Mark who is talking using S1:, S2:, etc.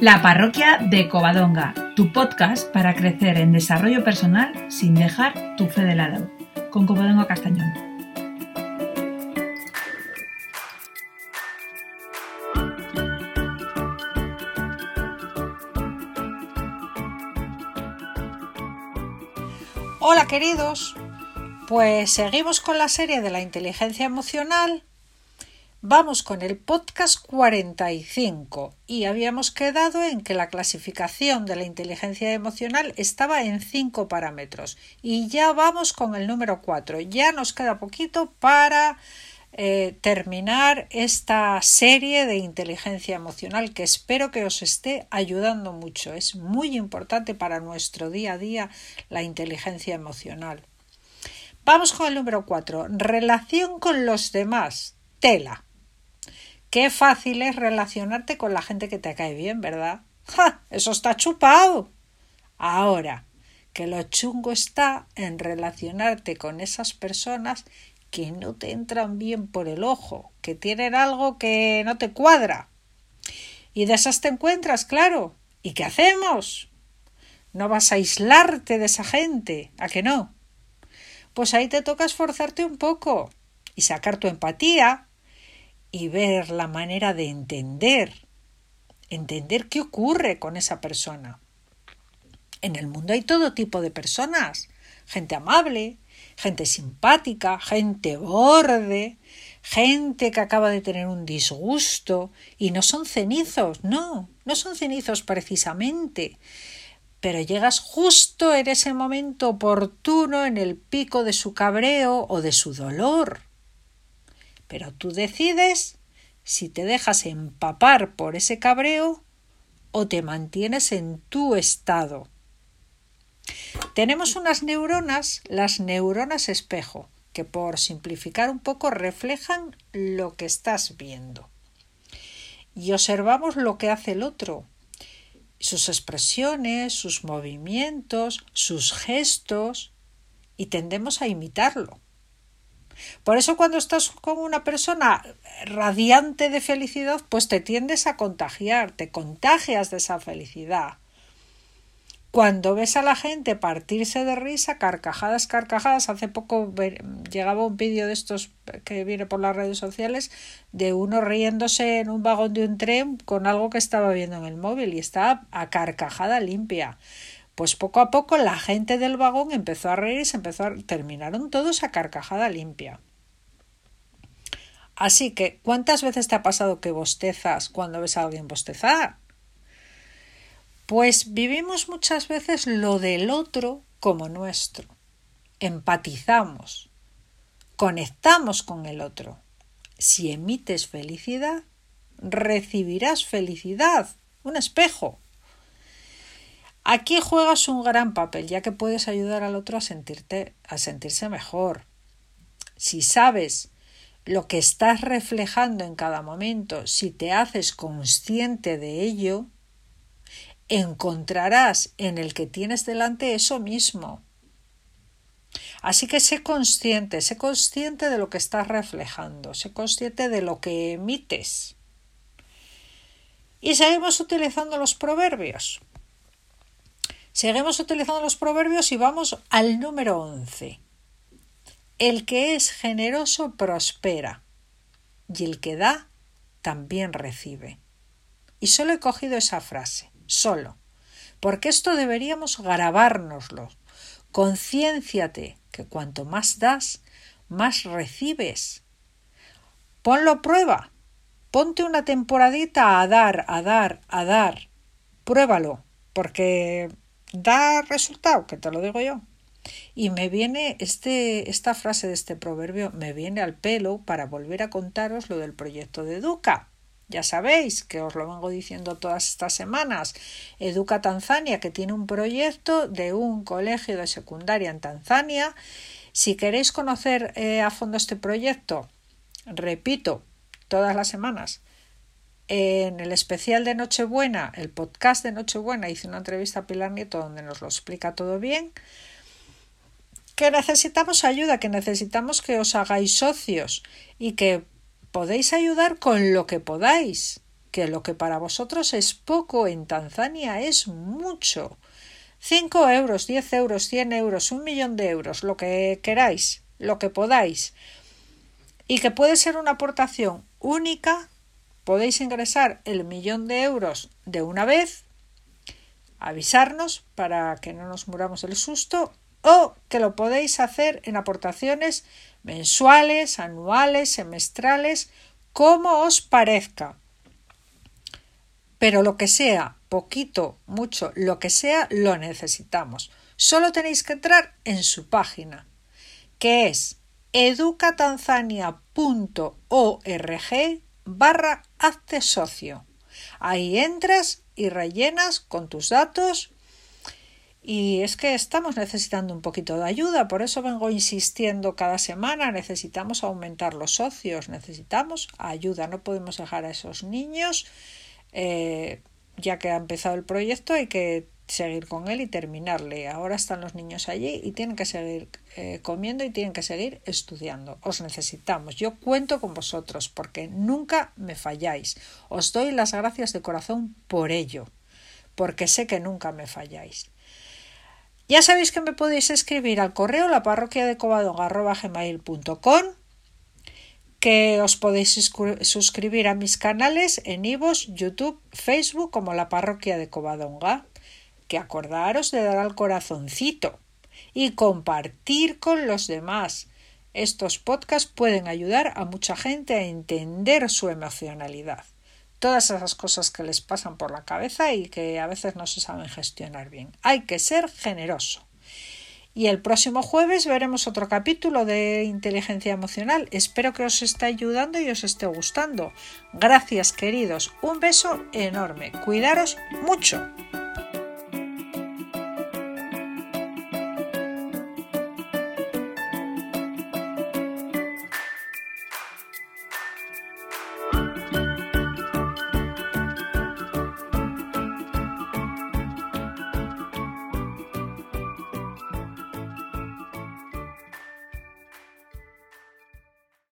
S1: La parroquia de Covadonga, tu podcast para crecer en desarrollo personal sin dejar tu fe de lado, con Covadonga Castañón.
S2: Hola queridos, pues seguimos con la serie de la inteligencia emocional Vamos con el podcast 45 y habíamos quedado en que la clasificación de la inteligencia emocional estaba en cinco parámetros y ya vamos con el número 4. Ya nos queda poquito para eh, terminar esta serie de inteligencia emocional que espero que os esté ayudando mucho. Es muy importante para nuestro día a día la inteligencia emocional. Vamos con el número 4. Relación con los demás. Tela. Qué fácil es relacionarte con la gente que te cae bien, ¿verdad? ¡Ja! Eso está chupado. Ahora, que lo chungo está en relacionarte con esas personas que no te entran bien por el ojo, que tienen algo que no te cuadra. Y de esas te encuentras, claro. ¿Y qué hacemos? No vas a aislarte de esa gente, ¿a que no? Pues ahí te toca esforzarte un poco y sacar tu empatía, y ver la manera de entender, entender qué ocurre con esa persona. En el mundo hay todo tipo de personas, gente amable, gente simpática, gente borde, gente que acaba de tener un disgusto y no son cenizos, no, no son cenizos precisamente, pero llegas justo en ese momento oportuno en el pico de su cabreo o de su dolor. Pero tú decides si te dejas empapar por ese cabreo o te mantienes en tu estado. Tenemos unas neuronas, las neuronas espejo, que por simplificar un poco reflejan lo que estás viendo. Y observamos lo que hace el otro, sus expresiones, sus movimientos, sus gestos, y tendemos a imitarlo. Por eso cuando estás con una persona radiante de felicidad, pues te tiendes a contagiar, te contagias de esa felicidad. Cuando ves a la gente partirse de risa, carcajadas, carcajadas, hace poco llegaba un vídeo de estos que viene por las redes sociales de uno riéndose en un vagón de un tren con algo que estaba viendo en el móvil y estaba a carcajada limpia. Pues poco a poco la gente del vagón empezó a reír y se empezó a... terminaron todos a carcajada limpia. Así que, ¿cuántas veces te ha pasado que bostezas cuando ves a alguien bostezar? Pues vivimos muchas veces lo del otro como nuestro. Empatizamos, conectamos con el otro. Si emites felicidad, recibirás felicidad, un espejo. Aquí juegas un gran papel, ya que puedes ayudar al otro a sentirte a sentirse mejor. Si sabes lo que estás reflejando en cada momento, si te haces consciente de ello, encontrarás en el que tienes delante eso mismo. Así que sé consciente, sé consciente de lo que estás reflejando, sé consciente de lo que emites. Y seguimos utilizando los proverbios. Seguimos utilizando los proverbios y vamos al número 11. El que es generoso prospera y el que da también recibe. Y solo he cogido esa frase, solo, porque esto deberíamos grabárnoslo. Concienciate que cuanto más das, más recibes. Ponlo a prueba. Ponte una temporadita a dar, a dar, a dar. Pruébalo, porque da resultado, que te lo digo yo. Y me viene este, esta frase de este proverbio, me viene al pelo para volver a contaros lo del proyecto de Educa. Ya sabéis que os lo vengo diciendo todas estas semanas. Educa Tanzania, que tiene un proyecto de un colegio de secundaria en Tanzania. Si queréis conocer eh, a fondo este proyecto, repito, todas las semanas, en el especial de Nochebuena, el podcast de Nochebuena, hice una entrevista a Pilar Nieto donde nos lo explica todo bien. Que necesitamos ayuda, que necesitamos que os hagáis socios y que podéis ayudar con lo que podáis. que lo que para vosotros es poco en Tanzania es mucho. 5 euros, 10 euros, 100 euros, un millón de euros, lo que queráis, lo que podáis. Y que puede ser una aportación única, podéis ingresar el millón de euros de una vez, avisarnos para que no nos muramos el susto, o que lo podéis hacer en aportaciones mensuales, anuales, semestrales, como os parezca. Pero lo que sea, poquito, mucho, lo que sea, lo necesitamos. Solo tenéis que entrar en su página, que es educatanzania.org barra hazte socio. Ahí entras y rellenas con tus datos y es que estamos necesitando un poquito de ayuda, por eso vengo insistiendo cada semana, necesitamos aumentar los socios, necesitamos ayuda, no podemos dejar a esos niños eh, ya que ha empezado el proyecto hay que seguir con él y terminarle. Ahora están los niños allí y tienen que seguir eh, comiendo y tienen que seguir estudiando. Os necesitamos. Yo cuento con vosotros porque nunca me falláis. Os doy las gracias de corazón por ello, porque sé que nunca me falláis. Ya sabéis que me podéis escribir al correo la parroquia de que os podéis suscribir a mis canales en Ivos, YouTube, Facebook como la parroquia de Covadonga, que acordaros de dar al corazoncito y compartir con los demás. Estos podcasts pueden ayudar a mucha gente a entender su emocionalidad. Todas esas cosas que les pasan por la cabeza y que a veces no se saben gestionar bien. Hay que ser generoso. Y el próximo jueves veremos otro capítulo de inteligencia emocional. Espero que os esté ayudando y os esté gustando. Gracias queridos. Un beso enorme. Cuidaros mucho.